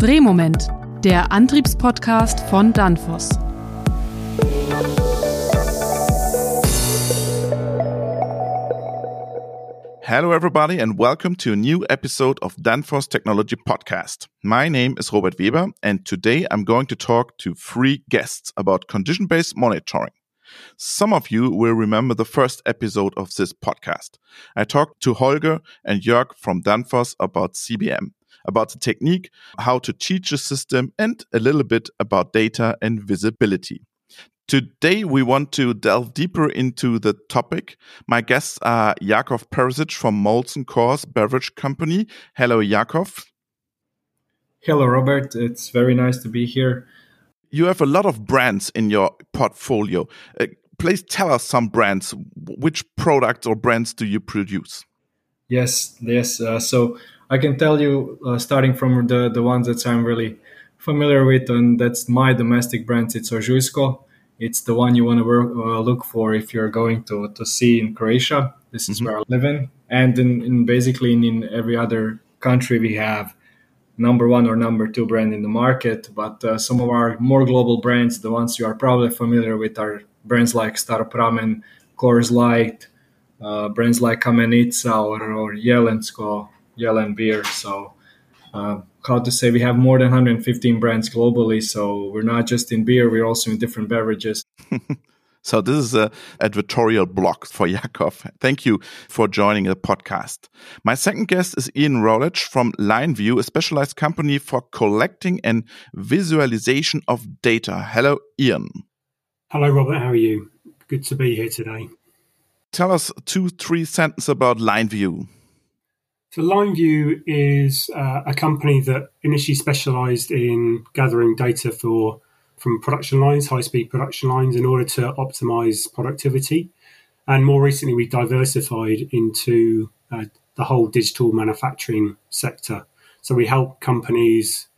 Drehmoment, der Antriebspodcast von Danfoss. Hello, everybody, and welcome to a new episode of Danfoss Technology Podcast. My name is Robert Weber, and today I'm going to talk to three guests about condition based monitoring. Some of you will remember the first episode of this podcast. I talked to Holger and Jörg from Danfoss about CBM about the technique, how to teach the system, and a little bit about data and visibility. Today, we want to delve deeper into the topic. My guests are Jakov Perisic from Molson Coors Beverage Company. Hello, Jakov. Hello, Robert. It's very nice to be here. You have a lot of brands in your portfolio. Uh, please tell us some brands. Which products or brands do you produce? Yes, yes. Uh, so I can tell you, uh, starting from the, the ones that I'm really familiar with, and that's my domestic brand, it's Ožujsko. It's the one you want to work, uh, look for if you're going to, to see in Croatia. This is mm-hmm. where I live in. And in, in basically in, in, every other country, we have number one or number two brand in the market. But uh, some of our more global brands, the ones you are probably familiar with, are brands like Staropramen, Coors Light, uh, brands like Kamenitza or, or Jelensko, Jelen beer. So, uh, how to say, we have more than 115 brands globally. So we're not just in beer; we're also in different beverages. So this is a advertorial block for Jakov. Thank you for joining the podcast. My second guest is Ian Rowledge from LineView, a specialized company for collecting and visualization of data. Hello, Ian. Hello, Robert. How are you? Good to be here today. Tell us two, three sentences about LineView. So LineView is uh, a company that initially specialized in gathering data for from production lines, high speed production lines, in order to optimize productivity. And more recently, we diversified into uh, the whole digital manufacturing sector. So we help companies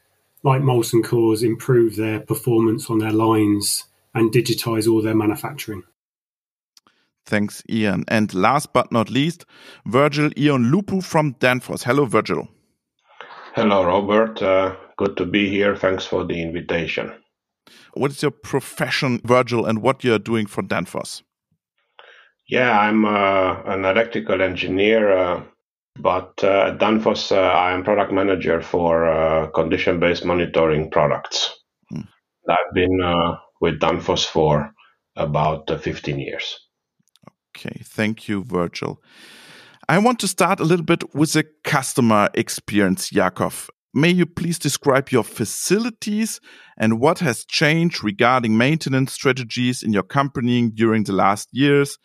like Molson Coors improve their performance on their lines and digitize all their manufacturing. Thanks, Ian. And last but not least, Virgil Ion Lupu from Danfoss. Hello, Virgil. Hello, Robert. Uh, good to be here. Thanks for the invitation. What is your profession, Virgil, and what you're doing for Danfoss? Yeah, I'm uh, an electrical engineer, uh, but uh, at Danfoss, uh, I am product manager for uh, condition-based monitoring products. Hmm. I've been uh, with Danfoss for about 15 years. Okay, thank you, Virgil. I want to start a little bit with the customer experience, Jakov. May you please describe your facilities and what has changed regarding maintenance strategies in your company during the last years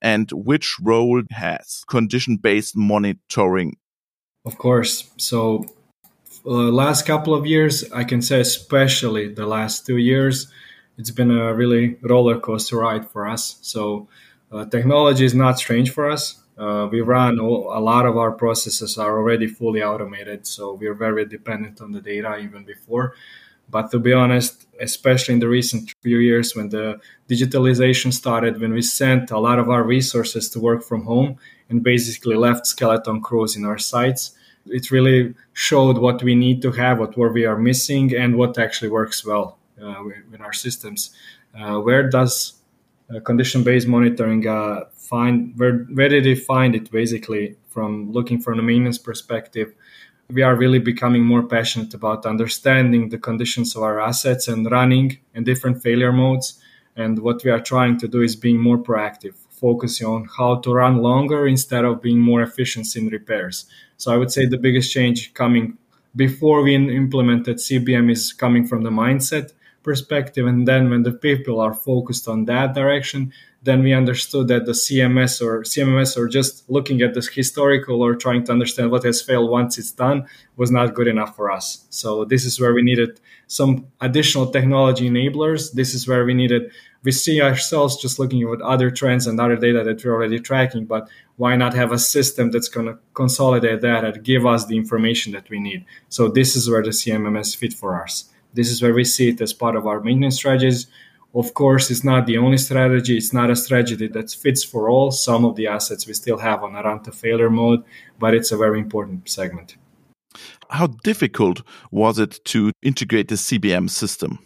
and which role has condition based monitoring? Of course. So, uh, last couple of years, I can say especially the last two years, it's been a really roller coaster ride for us. So, technology is not strange for us. Uh, we run a lot of our processes are already fully automated, so we're very dependent on the data even before. But to be honest, especially in the recent few years when the digitalization started, when we sent a lot of our resources to work from home and basically left skeleton crews in our sites, it really showed what we need to have, what where we are missing, and what actually works well uh, in our systems. Uh, where does uh, condition-based monitoring uh, find where where did they find it basically from looking from a maintenance perspective? We are really becoming more passionate about understanding the conditions of our assets and running in different failure modes. And what we are trying to do is being more proactive focusing on how to run longer instead of being more efficient in repairs. So i would say the biggest change coming before we implemented cbm is coming from the mindset perspective. And then when the people are focused on that direction, then we understood that the CMS or CMMS or just looking at this historical or trying to understand what has failed once it's done was not good enough for us. So this is where we needed some additional technology enablers. This is where we needed we see ourselves just looking at other trends and other data that we're already tracking, but why not have a system that's going to consolidate that and give us the information that we need? So this is where the CMMS fit for us. This is where we see it as part of our maintenance strategies. Of course, it's not the only strategy. It's not a strategy that fits for all. Some of the assets we still have on a run to failure mode, but it's a very important segment. How difficult was it to integrate the CBM system?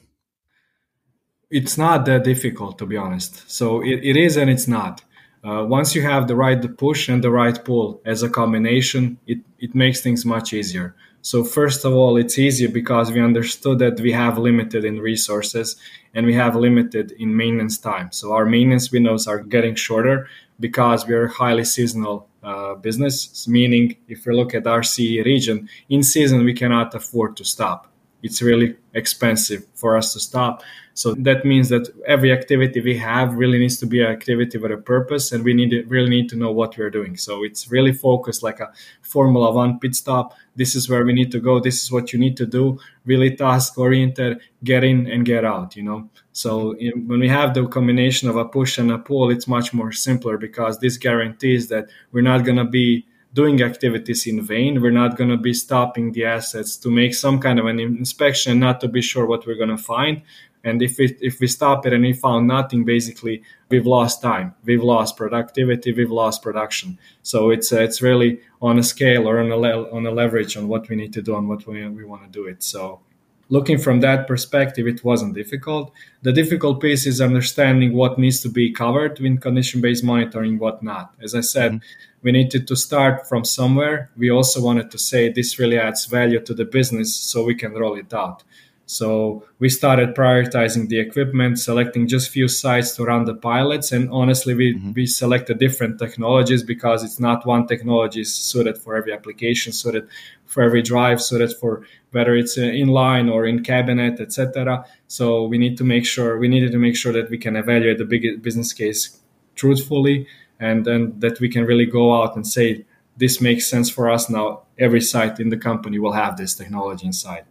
It's not that difficult, to be honest. So it, it is and it's not. Uh, once you have the right push and the right pull as a combination, it, it makes things much easier. So first of all, it's easier because we understood that we have limited in resources and we have limited in maintenance time. So our maintenance windows are getting shorter because we are highly seasonal uh, business, meaning if we look at our CE region, in season we cannot afford to stop. It's really expensive for us to stop. So that means that every activity we have really needs to be an activity with a purpose, and we need to, really need to know what we're doing. So it's really focused like a Formula One pit stop. This is where we need to go. This is what you need to do. Really task oriented. Get in and get out. You know. So in, when we have the combination of a push and a pull, it's much more simpler because this guarantees that we're not going to be doing activities in vain. We're not going to be stopping the assets to make some kind of an inspection, not to be sure what we're going to find. And if we, if we stop it and we found nothing, basically we've lost time, we've lost productivity, we've lost production. So it's uh, it's really on a scale or on a le- on a leverage on what we need to do and what we, we want to do it. So looking from that perspective, it wasn't difficult. The difficult piece is understanding what needs to be covered in condition based monitoring, what not. As I said, mm-hmm. we needed to start from somewhere. We also wanted to say this really adds value to the business so we can roll it out. So we started prioritizing the equipment, selecting just few sites to run the pilots. And honestly, we, mm-hmm. we selected different technologies because it's not one technology is suited for every application, suited for every drive, suited for whether it's uh, inline or in cabinet, etc. So we need to make sure we needed to make sure that we can evaluate the big business case truthfully, and then that we can really go out and say this makes sense for us now. Every site in the company will have this technology inside.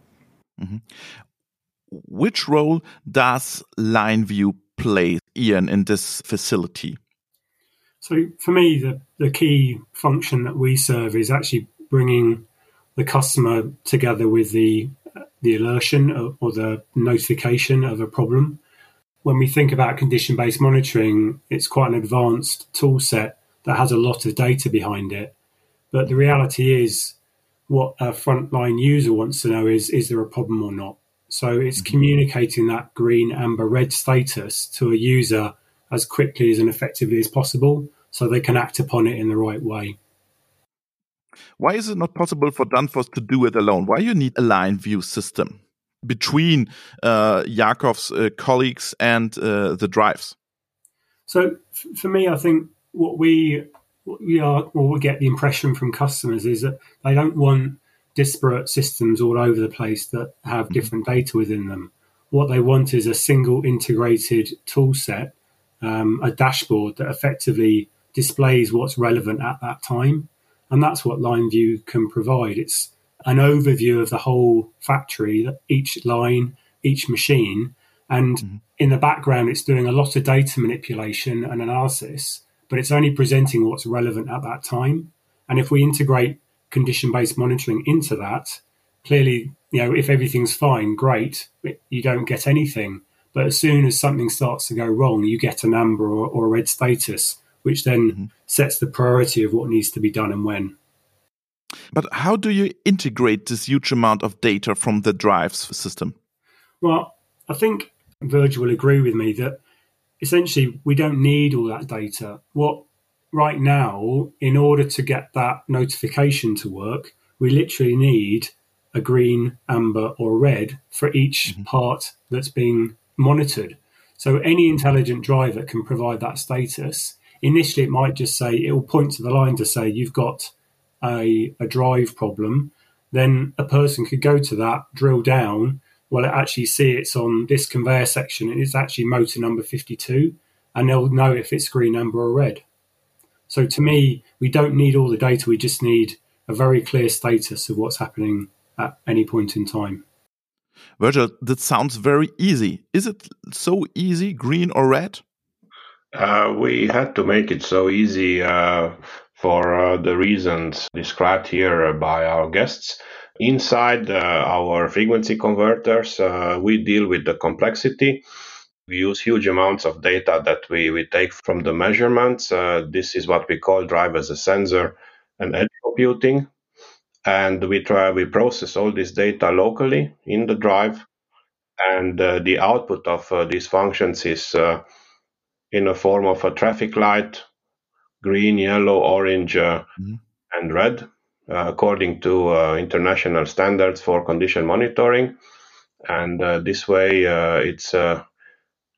Mm-hmm which role does LineView play, Ian, in this facility? So, for me, the, the key function that we serve is actually bringing the customer together with the the alertion or, or the notification of a problem. When we think about condition based monitoring, it's quite an advanced tool set that has a lot of data behind it. But the reality is, what a frontline user wants to know is is there a problem or not? So it's mm-hmm. communicating that green, amber, red status to a user as quickly as and effectively as possible so they can act upon it in the right way. Why is it not possible for Danfoss to do it alone? Why you need a LineView system between uh, Jakov's uh, colleagues and uh, the drives? So for me, I think what we what we are, what we get the impression from customers is that they don't want disparate systems all over the place that have mm-hmm. different data within them. What they want is a single integrated tool set, um, a dashboard that effectively displays what's relevant at that time. And that's what LineView can provide. It's an overview of the whole factory, each line, each machine. And mm-hmm. in the background, it's doing a lot of data manipulation and analysis, but it's only presenting what's relevant at that time. And if we integrate condition based monitoring into that, clearly, you know, if everything's fine, great, you don't get anything. But as soon as something starts to go wrong, you get an amber or, or a red status, which then mm-hmm. sets the priority of what needs to be done and when. But how do you integrate this huge amount of data from the drives system? Well, I think Virgil will agree with me that essentially we don't need all that data. What right now, in order to get that notification to work, we literally need a green, amber, or red for each mm-hmm. part that's being monitored. So any intelligent driver can provide that status. Initially, it might just say, it will point to the line to say, you've got a, a drive problem. Then a person could go to that, drill down, well, it actually see it's on this conveyor section. It's actually motor number 52, and they'll know if it's green, amber, or red. So to me, we don't need all the data. We just need a very clear status of what's happening at any point in time. Virgil, that sounds very easy. Is it so easy, green or red? Uh, we had to make it so easy uh, for uh, the reasons described here by our guests. Inside uh, our frequency converters, uh, we deal with the complexity we use huge amounts of data that we, we take from the measurements. Uh, this is what we call drive as a sensor and edge computing. and we try we process all this data locally in the drive, and uh, the output of uh, these functions is uh, in a form of a traffic light, green, yellow, orange, uh, mm-hmm. and red, uh, according to international standards for condition monitoring, and this way it's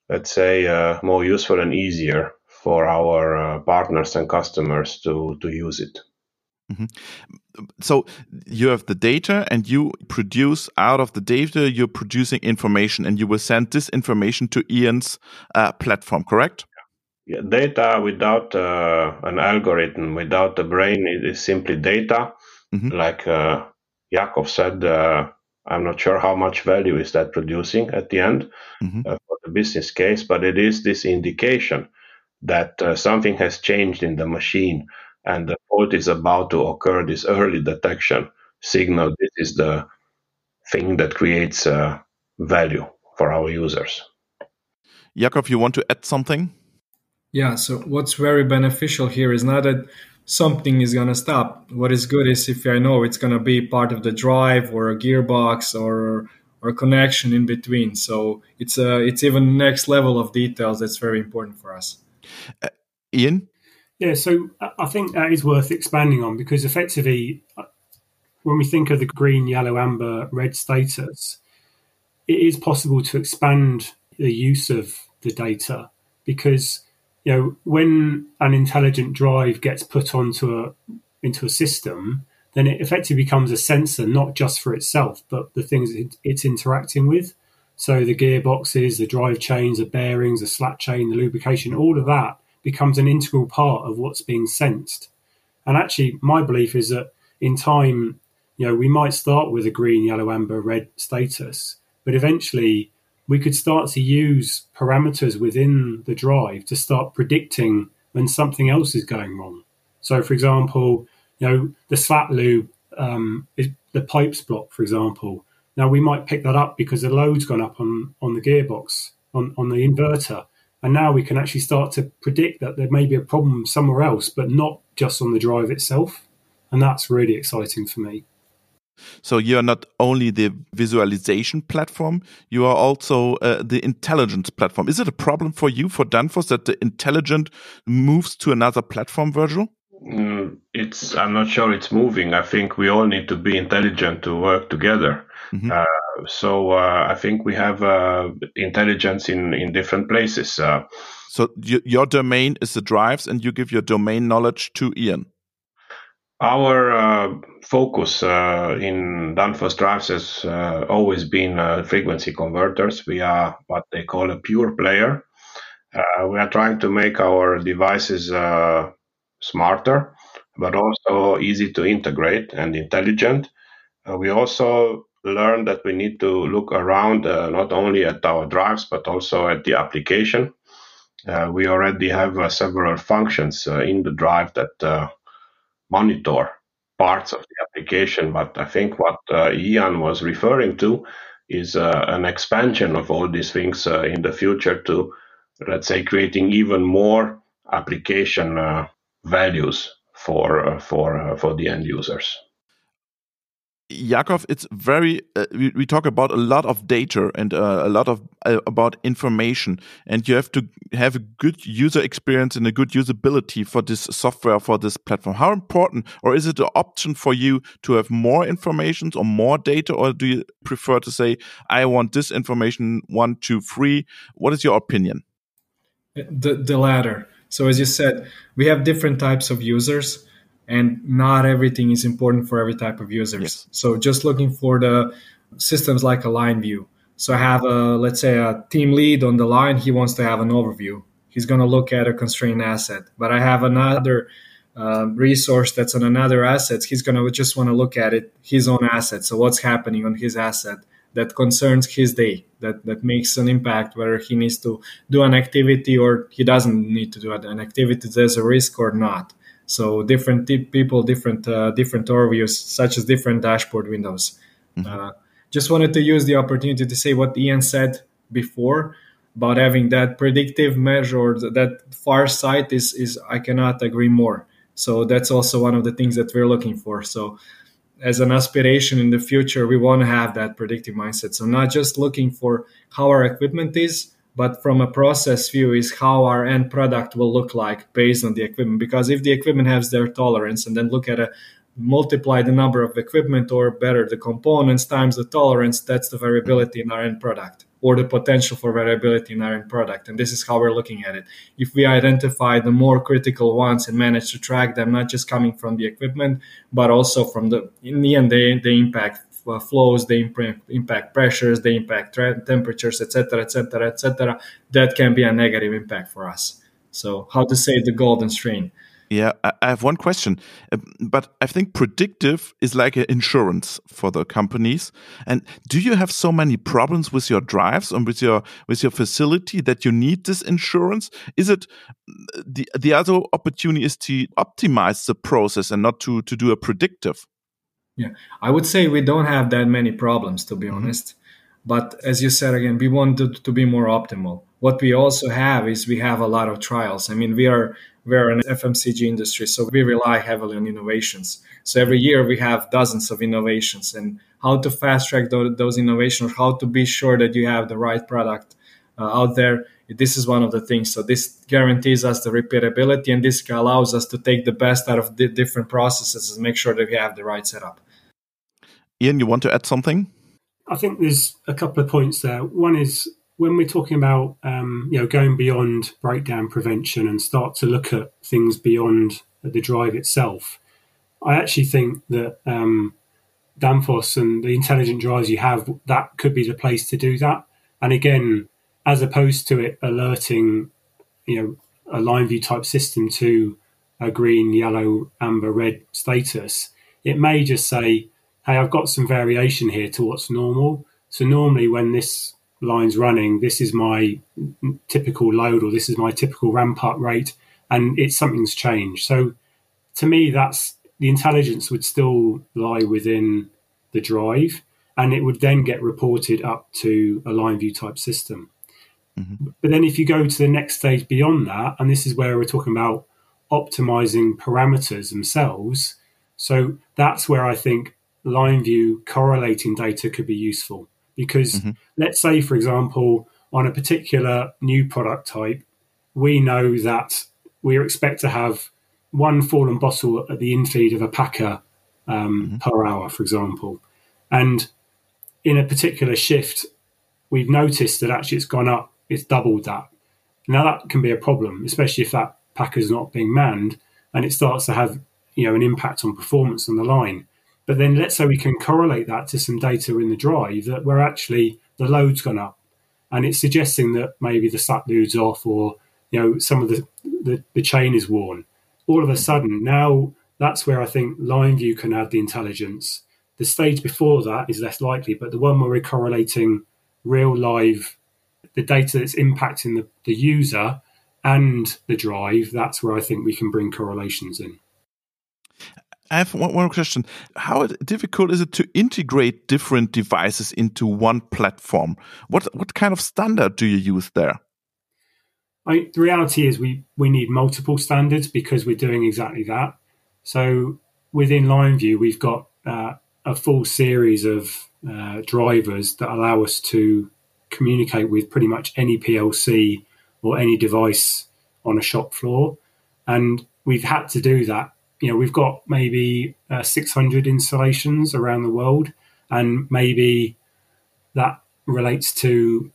let's say more useful and easier for our partners and customers to to use it. Mm-hmm. So you have the data and you produce out of the data, you're producing information and you will send this information to Ian's uh, platform, correct? Yeah, data without uh, an algorithm, without a brain, it is simply data. Mm-hmm. Like uh, Jakov said, uh, I'm not sure how much value is that producing at the end mm-hmm. Uh, for the business case, but it is this indication that uh, something has changed in the machine and the fault is about to occur, this early detection signal, this is the thing that creates uh, value for our users. Jakov, you want to add something? Yeah, so what's very beneficial here is not that something is going to stop. What is good is if I know it's going to be part of the drive or a gearbox or or connection in between. So it's a it's even next level of details that's very important for us. Uh, Ian, yeah, so I think that is worth expanding on because effectively, uh, when we think of the green, yellow, amber, red status, it is possible to expand the use of the data because you know when an intelligent drive gets put onto a into a system, then it effectively becomes a sensor not just for itself but the things it's interacting with. So the gearboxes, the drive chains, the bearings, the slack chain, the lubrication, all of that becomes an integral part of what's being sensed. And actually, my belief is that in time, you know, we might start with a green, yellow, amber, red status, but eventually we could start to use parameters within the drive to start predicting when something else is going wrong. So, for example, you know, the slat lube um, is the pipes block, for example. Now we might pick that up because the load's gone up on on the gearbox on on the inverter, and now we can actually start to predict that there may be a problem somewhere else, but not just on the drive itself. And that's really exciting for me. So you are not only the visualization platform, you are also uh, the intelligence platform. Is it a problem for you, for Danfoss, that the intelligent moves to another platform, Virgil? Mm, it's. I'm not sure it's moving. I think we all need to be intelligent to work together. Mm -hmm. uh, so uh, I think we have uh, intelligence in in different places. Uh. so your domain is the drives, and you give your domain knowledge to Ian. Our uh, focus uh, in Danfoss drives has uh, always been frequency converters. We are what they call a pure player. we are trying to make our devices smarter, but also easy to integrate and intelligent. we also learned that we need to look around uh, not only at our drives but also at the application. Uh, we already have uh, several functions uh, in the drive that uh, monitor parts of the application, but I think what uh, Ian was referring to is uh, an expansion of all these things uh, in the future to, let's say, creating even more application uh, values for for for the end users. Jakov, it's very. Uh, we, we, talk about a lot of data and uh, a lot of uh, about information, and you have to have a good user experience and a good usability for this software for this platform. How important, or is it an option for you to have more information or more data, or do you prefer to say, "I want this information one, two, three"? What is your opinion? The the latter. So as you said, we have different types of users and not everything is important for every type of users. Yes. So just looking for the systems like a LineView. So I have a let's say a team lead on the line. He wants to have an overview. He's going to look at a constrained asset. But I have another uh, resource that's on another asset. He's going to just want to look at it his own asset. So what's happening on his asset that concerns his day that that makes an impact whether he needs to do an activity or he doesn't need to do an activity there's a risk or not so different people, different uh, different overviews, such as different dashboard windows. Mm-hmm. Uh, just wanted to use the opportunity to say what Ian said before about having that predictive measure or that far sight is is I cannot agree more. So that's also one of the things that we're looking for. So as an aspiration in the future, we want to have that predictive mindset. So not just looking for how our equipment is, but from a process view is how our end product will look like based on the equipment. Because if the equipment has their tolerance, and then look at a multiply the number of equipment or better the components times the tolerance, that's the variability in our end product or the potential for variability in our end product. And this is how we're looking at it. If we identify the more critical ones and manage to track them, not just coming from the equipment, but also from the, in the end, they, they impact uh, flows, they impact, impact pressures, they impact tra- temperatures, etc., etc., etc. That can be a negative impact for us. So, how to save the golden strain? Yeah, I have one question, um, but I think predictive is like an insurance for the companies. And do you have so many problems with your drives and with your with your facility that you need this insurance? Is it the the other opportunity is to optimize the process and not to to do a predictive? Yeah, I would say we don't have that many problems to be mm -hmm. honest. But as you said again, we want to, to be more optimal. What we also have is we have a lot of trials. I mean, we are we're an FMCG industry, so we rely heavily on innovations. So every year we have dozens of innovations, and how to fast track those innovations, how to be sure that you have the right product uh, out there. This is one of the things. So this guarantees us the repeatability, and this allows us to take the best out of the different processes and make sure that we have the right setup. Ian, you want to add something? I think there's a couple of points there. One is when we're talking about um, you know going beyond breakdown prevention and start to look at things beyond the drive itself, I actually think that um, Danfoss and the intelligent drives you have that could be the place to do that. And again, as opposed to it alerting, you know, a LineView type system to a green, yellow, amber, red status, it may just say, "Hey, I've got some variation here to what's normal." So normally, when this lines running, this is my typical load or this is my typical ramp up rate, and it's something's changed. So to me, that's the intelligence would still lie within the drive, and it would then get reported up to a LineView type system. Mm-hmm. But then if you go to the next stage beyond that, and this is where we're talking about optimizing parameters themselves. So that's where I think LineView correlating data could be useful. Because mm-hmm. let's say, for example, on a particular new product type, we know that we expect to have one fallen bottle at the infeed of a packer um, mm-hmm. per hour, for example. And in a particular shift, we've noticed that actually it's gone up, it's doubled that. Now that can be a problem, especially if that packer is not being manned and it starts to have you know an impact on performance on the line. But then let's say we can correlate that to some data in the drive that where actually the load's gone up. And it's suggesting that maybe the sat load's off or, you know, some of the, the, the chain is worn. All of a sudden, now that's where I think LineView can add the intelligence. The stage before that is less likely, but the one where we're correlating real live, the data that's impacting the, the user and the drive, that's where I think we can bring correlations in. I have one, one question. How difficult is it to integrate different devices into one platform? What what kind of standard do you use there? I, the reality is we we need multiple standards because we're doing exactly that. So within LineView, we've got uh, a full series of uh, drivers that allow us to communicate with pretty much any PLC or any device on a shop floor, and we've had to do that you know, we've got maybe uh, 600 installations around the world, and maybe that relates to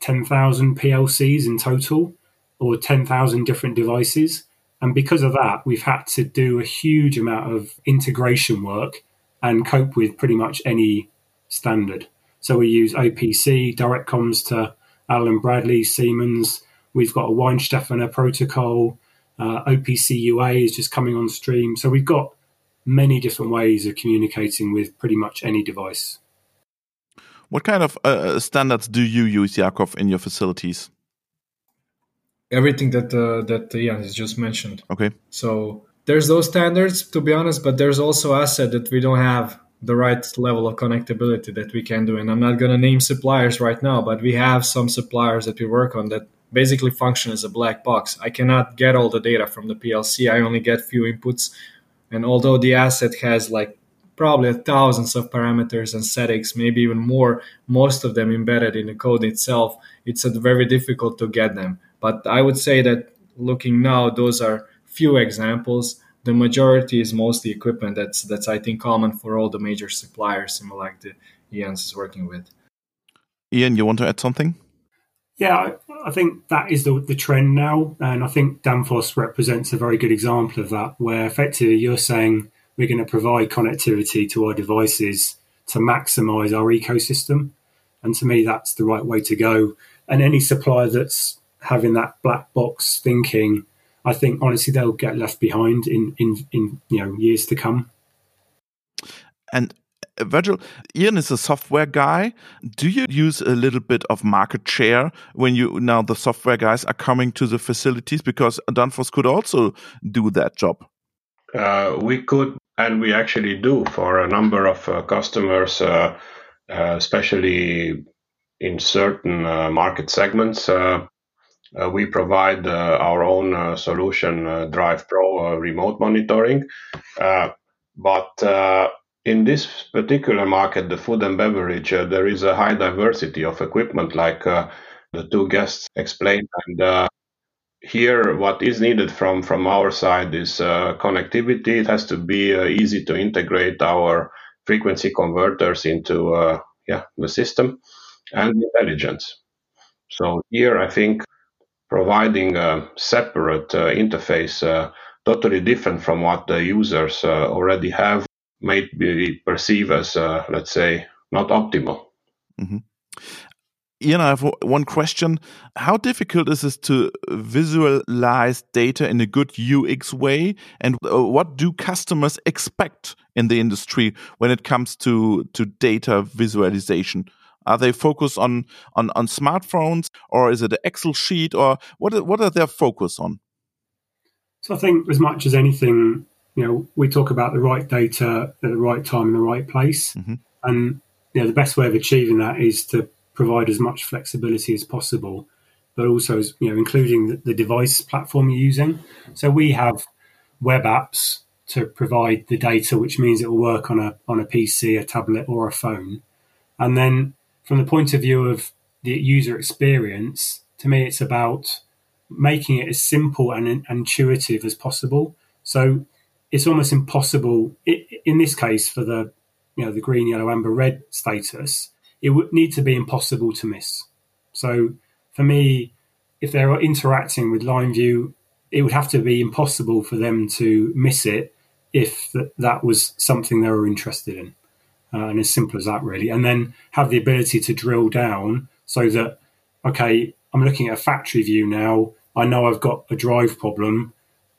10,000 PLCs in total or 10,000 different devices. And because of that, we've had to do a huge amount of integration work and cope with pretty much any standard. So we use OPC, direct comms to Allen Bradley, Siemens. We've got a Weihenstephaner protocol. Uh, OPC UA is just coming on stream. So we've got many different ways of communicating with pretty much any device. What kind of uh, standards do you use, Jakov, in your facilities? Everything that uh, that Ian has just mentioned. Okay. So there's those standards, to be honest, but there's also asset that we don't have the right level of connectability that we can do. And I'm not going to name suppliers right now, but we have some suppliers that we work on that basically function as a black box. I cannot get all the data from the PLC. I only get few inputs. And although the asset has like probably thousands of parameters and settings, maybe even more, most of them embedded in the code itself. It's uh, very difficult to get them. But I would say that looking now, those are few examples. The majority is mostly equipment that's that's I think common for all the major suppliers, similar like the Ian's is working with. Ian, you want to add something? Yeah, I, I think that is the, the trend now. And I think Danfoss represents a very good example of that, where effectively you're saying we're going to provide connectivity to our devices to maximize our ecosystem. And to me, that's the right way to go. And any supplier that's having that black box thinking, I think honestly they'll get left behind in in, in you know years to come. And Virgil, Ian is a software guy. Do you use a little bit of market share when you now the software guys are coming to the facilities because Danfoss could also do that job? Uh, we could, and we actually do for a number of uh, customers, uh, uh especially in certain uh, market segments. we provide our own solution, DrivePro remote monitoring, but in this particular market, the food and beverage, uh, there is a high diversity of equipment, like uh, the two guests explained. And uh, here, what is needed from from our side is uh, connectivity. It has to be uh, easy to integrate our frequency converters into uh, yeah the system and intelligence. So here, I think providing a separate interface, totally different from what the users already have may be perceived as, uh, let's say, not optimal. Mm-hmm. Ian, I have one question. How difficult is it to visualize data in a good UX way? And uh, what do customers expect in the industry when it comes to, to data visualization? Are they focused on, on, on smartphones or is it an Excel sheet or what, what are their focus on? So I think as much as anything, you know, we talk about the right data at the right time in the right place. Mm-hmm. And you know, the best way of achieving that is to provide as much flexibility as possible, but also, you know, including the, the device platform you're using. So we have web apps to provide the data, which means it will work on a on a PC, a tablet, or a phone. And then, from the point of view of the user experience, to me, it's about making it as simple and intuitive as possible. So it's almost impossible in this case for the you know the green, yellow, amber, red status. It would need to be impossible to miss. So for me, if they're interacting with LineView, it would have to be impossible for them to miss it if that was something they were interested in. Uh, and as simple as that, really. And then have the ability to drill down so that, okay, I'm looking at a factory view now. I know I've got a drive problem.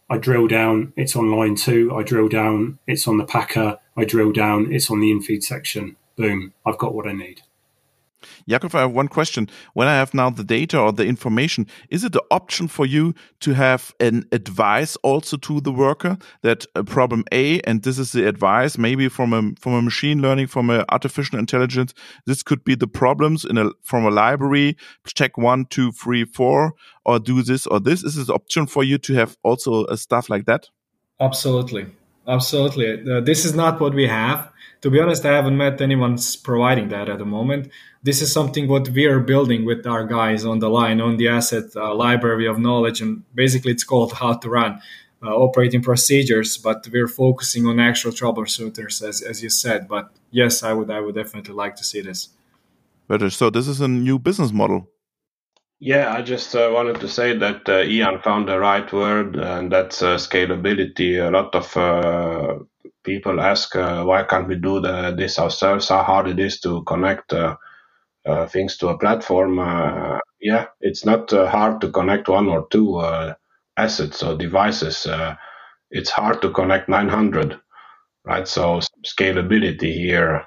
I drill down, it's on line two. I drill down, it's on the packer. I drill down, it's on the infeed section. Boom, I've got what I need. Jakov, I have one question. When I have now the data or the information, is it an option for you to have an advice also to the worker that a problem A and this is the advice, maybe from a from a machine learning, from a artificial intelligence, this could be the problems in a from a library. Check one, two, three, four, or do this or this. Is it an option for you to have also a stuff like that? Absolutely, absolutely. Uh, this is not what we have. To be honest, I haven't met anyone providing that at the moment. This is something what we are building with our guys on the line on the asset uh, library of knowledge and basically it's called how to run uh, operating procedures but we're focusing on actual troubleshooters as, as you said. But yes i would i would definitely like to see this. Better. So this is a new business model. Yeah, I just uh, wanted to say that uh, Ian found the right word, and that's uh, scalability. A lot of uh, people ask, uh, why can't we do the, this ourselves? How hard it is to connect uh, uh, things to a platform, uh, yeah, it's not uh, hard to connect one or two assets or devices. it's hard to connect 900, right? So scalability here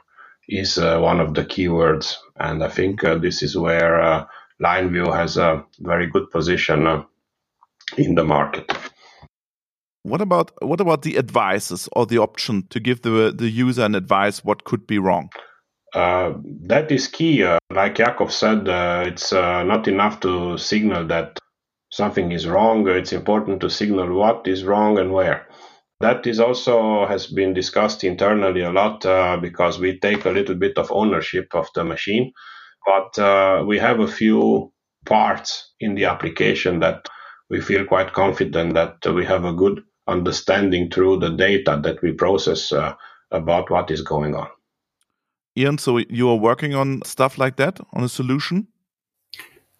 is one of the keywords, and I think this is where LineView has a very good position in the market. What about what about the advices or the option to give the the user an advice what could be wrong? Uh, that is key. Uh, like Jakov said, uh, it's uh, not enough to signal that something is wrong. It's important to signal what is wrong and where. That is also has been discussed internally a lot uh, because we take a little bit of ownership of the machine, but uh, we have a few parts in the application that we feel quite confident that we have a good understanding through the data that we process uh, about what is going on. Ian, so you are working on stuff like that on a solution?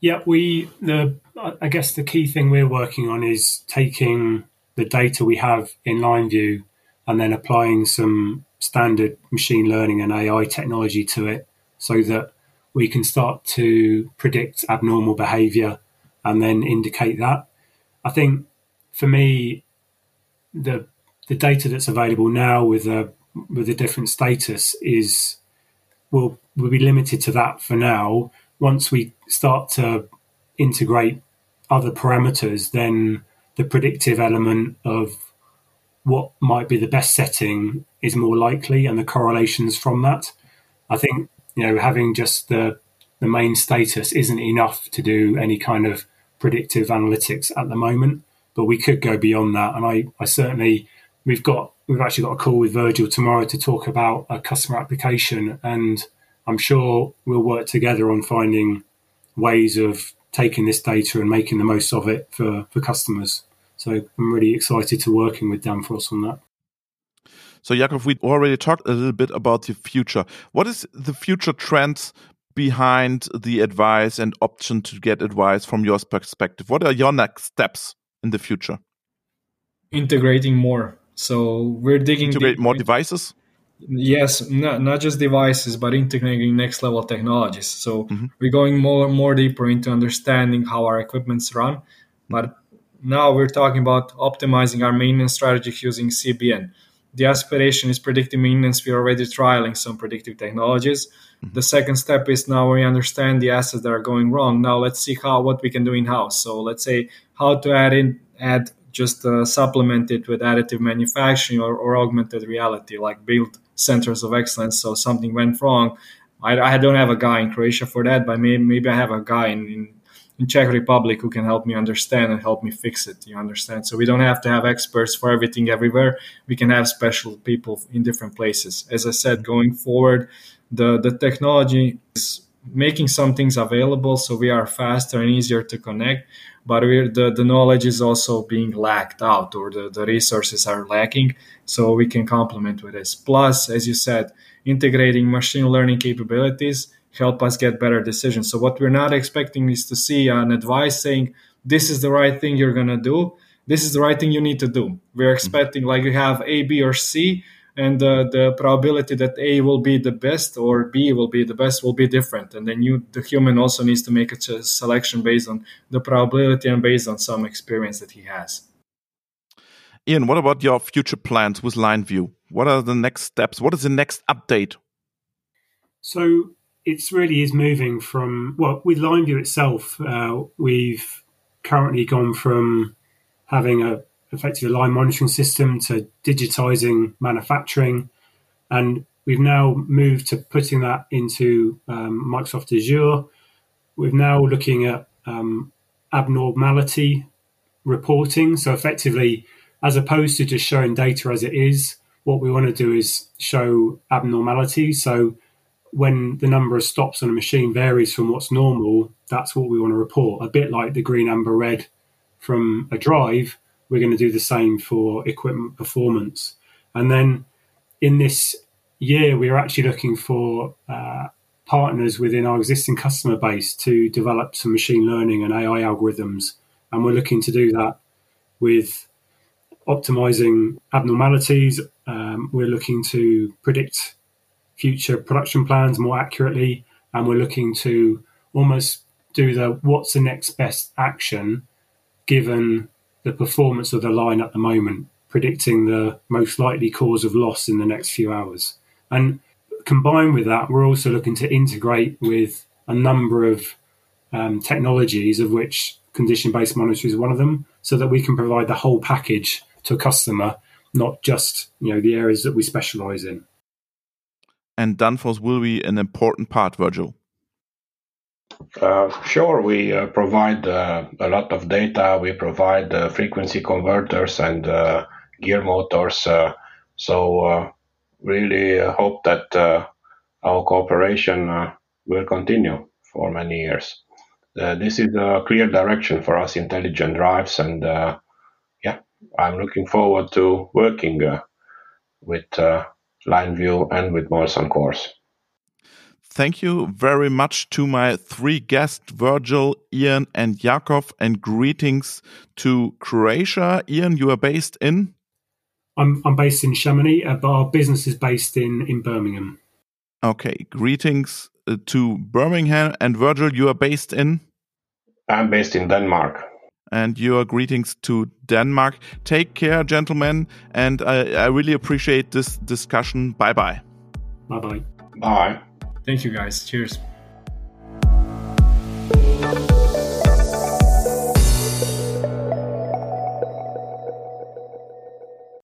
Yeah, we the I guess the key thing we're working on is taking the data we have in LineView and then applying some standard machine learning and AI technology to it so that we can start to predict abnormal behavior and then indicate that. I think for me, the the data that's available now with a with a different status is will will be limited to that for now. Once we start to integrate other parameters, then the predictive element of what might be the best setting is more likely and the correlations from that. I think, you know, having just the the main status isn't enough to do any kind of predictive analytics at the moment, but we could go beyond that. And I, I certainly we've got we've actually got a call with Virgil tomorrow to talk about a customer application and I'm sure we'll work together on finding ways of taking this data and making the most of it for, for customers. So I'm really excited to working with Danfoss on that. So Jakov, we already talked a little bit about the future. What is the future trends behind the advice and option to get advice from your perspective? What are your next steps in the future? Integrating more. So we're digging integrate more devices. Yes, not, not just devices, but integrating next level technologies. So mm-hmm. we're going more more deeper into understanding how our equipments run. But now we're talking about optimizing our maintenance strategy using CBM. The aspiration is predictive maintenance. We're already trialing some predictive technologies. Mm-hmm. The second step is now we understand the assets that are going wrong. Now let's see how what we can do in house. So let's say how to add in add just uh, supplement it with additive manufacturing or, or augmented reality, like build centers of excellence. So something went wrong. I, I don't have a guy in Croatia for that, but maybe, maybe I have a guy in, in, in Czech Republic who can help me understand and help me fix it. You understand? So we don't have to have experts for everything everywhere. We can have special people in different places. As I said, going forward, the the technology is making some things available so we are faster and easier to connect but the, the knowledge is also being lacked out or the, the resources are lacking so we can complement with this plus as you said integrating machine learning capabilities help us get better decisions so what we're not expecting is to see an advice saying this is the right thing you're going to do this is the right thing you need to do we're expecting like you have a b or c and uh, the probability that A will be the best or B will be the best will be different. And then you, the human, also needs to make a selection based on the probability and based on some experience that he has. Ian, what about your future plans with LineView? What are the next steps? What is the next update? So it's really is moving from well with LineView itself. Uh, we've currently gone from having a effectively a line monitoring system to digitizing manufacturing. And we've now moved to putting that into um, Microsoft Azure. We're now looking at um, abnormality reporting. So effectively, as opposed to just showing data as it is, what we want to do is show abnormality. So when the number of stops on a machine varies from what's normal, that's what we want to report. A bit like the green, amber, red from a drive, we're going to do the same for equipment performance. And then in this year, we're actually looking for uh, partners within our existing customer base to develop some machine learning and AI algorithms. And we're looking to do that with optimizing abnormalities. Um, we're looking to predict future production plans more accurately. And we're looking to almost do the what's the next best action given the performance of the line at the moment, predicting the most likely cause of loss in the next few hours. And combined with that, we're also looking to integrate with a number of um, technologies, of which condition based monitoring is one of them, so that we can provide the whole package to a customer, not just you know the areas that we specialize in. And Danfoss will be an important part, Virgil. Uh, sure, we uh, provide uh, a lot of data. We provide uh, frequency converters and uh, gear motors. Uh, so really hope that our cooperation will continue for many years. this is a clear direction for us, intelligent drives, and yeah, I'm looking forward to working with LineView and with Molson Coors. Thank you very much to my three guests, Virgil, Ian, and Jakov, and greetings to Croatia. Ian, you are based in? I'm, I'm based in Chamonix, uh, but our business is based in, in Birmingham. Okay, greetings uh, to Birmingham. And Virgil, you are based in? I'm based in Denmark. And your greetings to Denmark. Take care, gentlemen. And I, I really appreciate this discussion. Bye bye. Bye bye. Bye. Thank you, guys. Cheers.